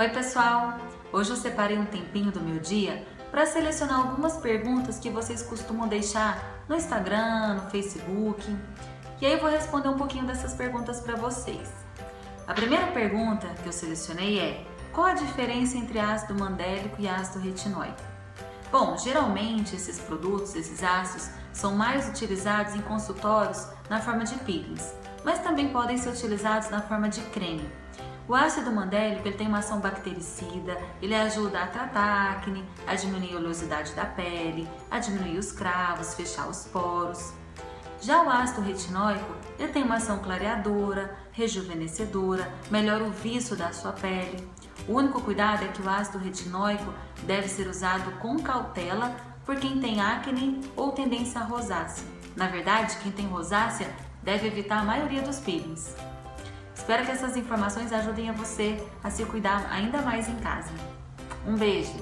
Oi, pessoal! Hoje eu separei um tempinho do meu dia para selecionar algumas perguntas que vocês costumam deixar no Instagram, no Facebook. E aí eu vou responder um pouquinho dessas perguntas para vocês. A primeira pergunta que eu selecionei é: qual a diferença entre ácido mandélico e ácido retinóico? Bom, geralmente esses produtos, esses ácidos, são mais utilizados em consultórios na forma de peelings, mas também podem ser utilizados na forma de creme. O ácido mandélico ele tem uma ação bactericida, ele ajuda a tratar acne, a diminuir a oleosidade da pele, a diminuir os cravos, fechar os poros. Já o ácido retinóico, ele tem uma ação clareadora, rejuvenescedora, melhora o viço da sua pele. O único cuidado é que o ácido retinóico deve ser usado com cautela por quem tem acne ou tendência à rosácea. Na verdade, quem tem rosácea deve evitar a maioria dos peelings. Espero que essas informações ajudem a você a se cuidar ainda mais em casa. Um beijo!